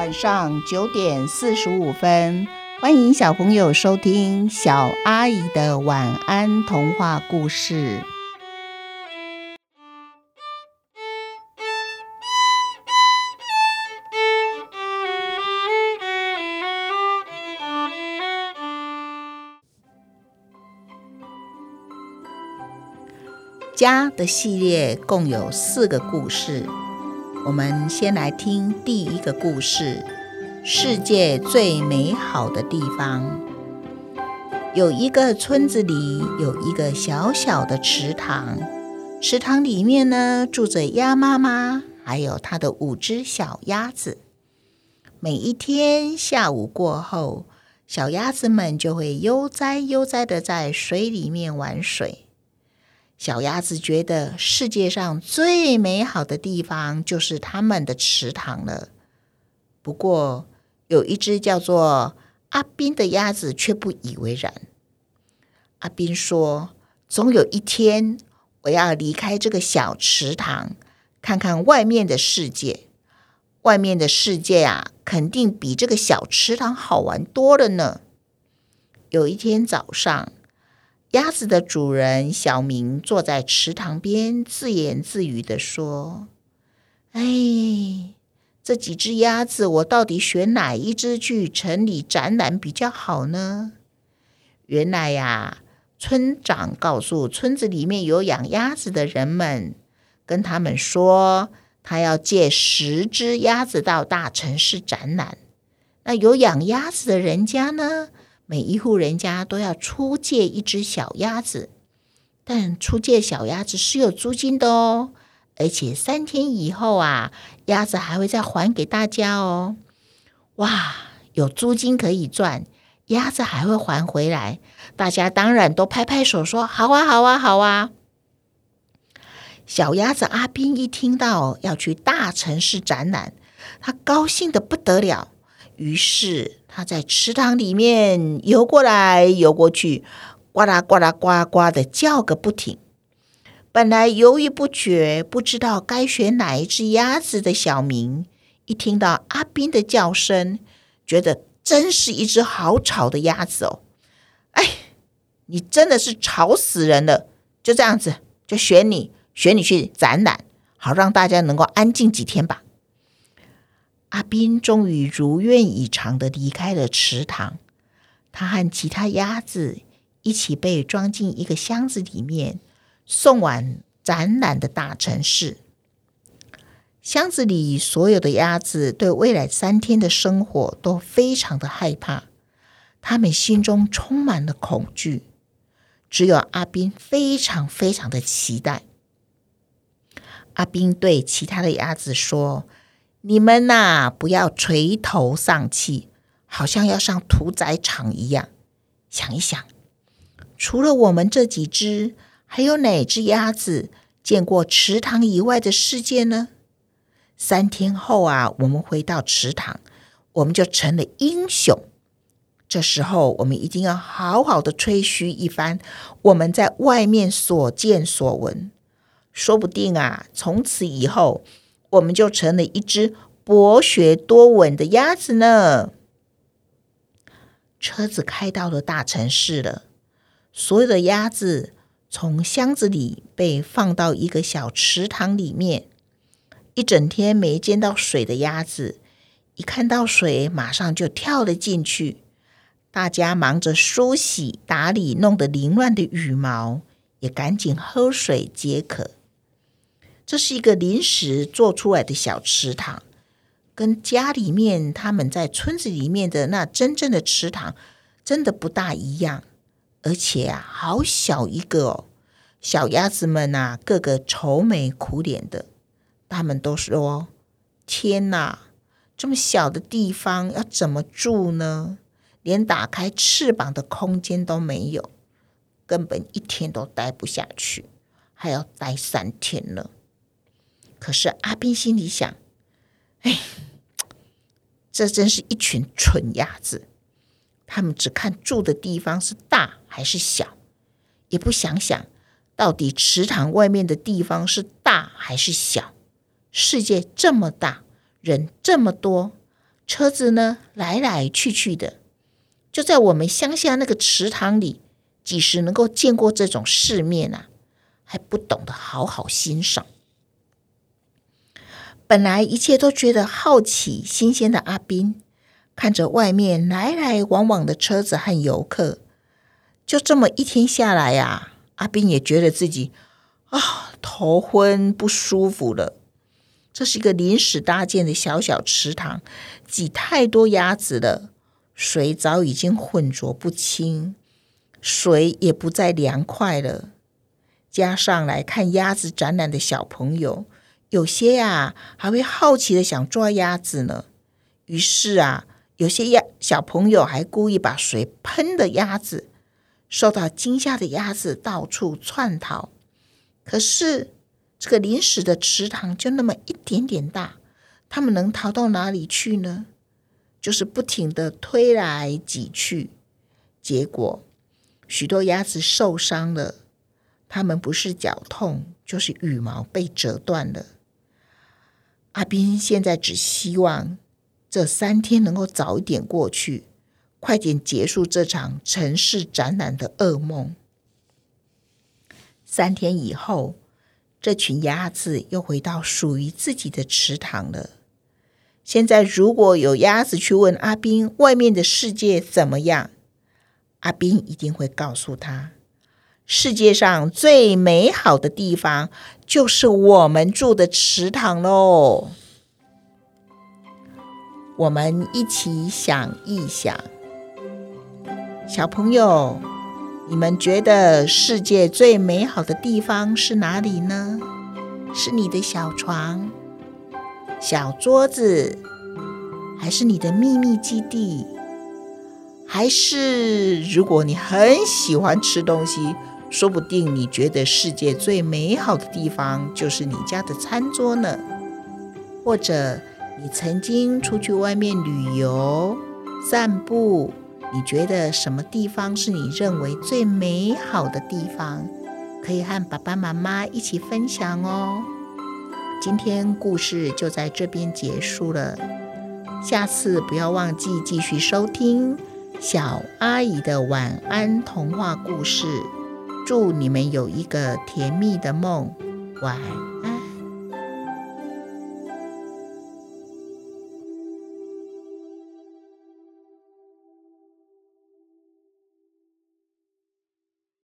晚上九点四十五分，欢迎小朋友收听小阿姨的晚安童话故事。家的系列共有四个故事。我们先来听第一个故事：世界最美好的地方。有一个村子里有一个小小的池塘，池塘里面呢住着鸭妈妈，还有它的五只小鸭子。每一天下午过后，小鸭子们就会悠哉悠哉的在水里面玩水。小鸭子觉得世界上最美好的地方就是他们的池塘了。不过，有一只叫做阿斌的鸭子却不以为然。阿斌说：“总有一天，我要离开这个小池塘，看看外面的世界。外面的世界啊，肯定比这个小池塘好玩多了呢。”有一天早上。鸭子的主人小明坐在池塘边，自言自语的说：“哎，这几只鸭子，我到底选哪一只去城里展览比较好呢？”原来呀，村长告诉村子里面有养鸭子的人们，跟他们说，他要借十只鸭子到大城市展览。那有养鸭子的人家呢？每一户人家都要出借一只小鸭子，但出借小鸭子是有租金的哦，而且三天以后啊，鸭子还会再还给大家哦。哇，有租金可以赚，鸭子还会还回来，大家当然都拍拍手说：“好啊，好啊，好啊！”小鸭子阿斌一听到要去大城市展览，他高兴的不得了。于是他在池塘里面游过来游过去，呱啦呱啦呱呱的叫个不停。本来犹豫不决，不知道该选哪一只鸭子的小明，一听到阿斌的叫声，觉得真是一只好吵的鸭子哦！哎，你真的是吵死人了！就这样子，就选你，选你去展览，好让大家能够安静几天吧。阿斌终于如愿以偿的离开了池塘，他和其他鸭子一起被装进一个箱子里面，送往展览的大城市。箱子里所有的鸭子对未来三天的生活都非常的害怕，他们心中充满了恐惧。只有阿斌非常非常的期待。阿斌对其他的鸭子说。你们呐，不要垂头丧气，好像要上屠宰场一样。想一想，除了我们这几只，还有哪只鸭子见过池塘以外的世界呢？三天后啊，我们回到池塘，我们就成了英雄。这时候，我们一定要好好的吹嘘一番我们在外面所见所闻。说不定啊，从此以后。我们就成了一只博学多闻的鸭子呢。车子开到了大城市了，所有的鸭子从箱子里被放到一个小池塘里面。一整天没见到水的鸭子，一看到水，马上就跳了进去。大家忙着梳洗、打理弄得凌乱的羽毛，也赶紧喝水解渴。这是一个临时做出来的小池塘，跟家里面他们在村子里面的那真正的池塘真的不大一样，而且啊，好小一个哦。小鸭子们呐，个个愁眉苦脸的，他们都说：“天哪，这么小的地方要怎么住呢？连打开翅膀的空间都没有，根本一天都待不下去，还要待三天了。”可是阿斌心里想：“哎，这真是一群蠢鸭子！他们只看住的地方是大还是小，也不想想到底池塘外面的地方是大还是小。世界这么大，人这么多，车子呢来来去去的，就在我们乡下那个池塘里，几时能够见过这种世面啊？还不懂得好好欣赏。本来一切都觉得好奇、新鲜的阿斌，看着外面来来往往的车子和游客，就这么一天下来呀，阿斌也觉得自己啊头昏不舒服了。这是一个临时搭建的小小池塘，挤太多鸭子了，水早已经浑浊不清，水也不再凉快了。加上来看鸭子展览的小朋友，有些呀还会好奇的想抓鸭子呢。于是啊，有些鸭小朋友还故意把水喷的鸭子，受到惊吓的鸭子到处窜逃。可是这个临时的池塘就那么一点点大，他们能逃到哪里去呢？就是不停的推来挤去，结果许多鸭子受伤了。他们不是脚痛，就是羽毛被折断了。阿斌现在只希望这三天能够早一点过去，快点结束这场城市展览的噩梦。三天以后，这群鸭子又回到属于自己的池塘了。现在，如果有鸭子去问阿斌外面的世界怎么样，阿斌一定会告诉他。世界上最美好的地方，就是我们住的池塘喽。我们一起想一想，小朋友，你们觉得世界最美好的地方是哪里呢？是你的小床、小桌子，还是你的秘密基地？还是如果你很喜欢吃东西？说不定你觉得世界最美好的地方就是你家的餐桌呢，或者你曾经出去外面旅游、散步，你觉得什么地方是你认为最美好的地方？可以和爸爸妈妈一起分享哦。今天故事就在这边结束了，下次不要忘记继续收听小阿姨的晚安童话故事。祝你们有一个甜蜜的梦，晚安。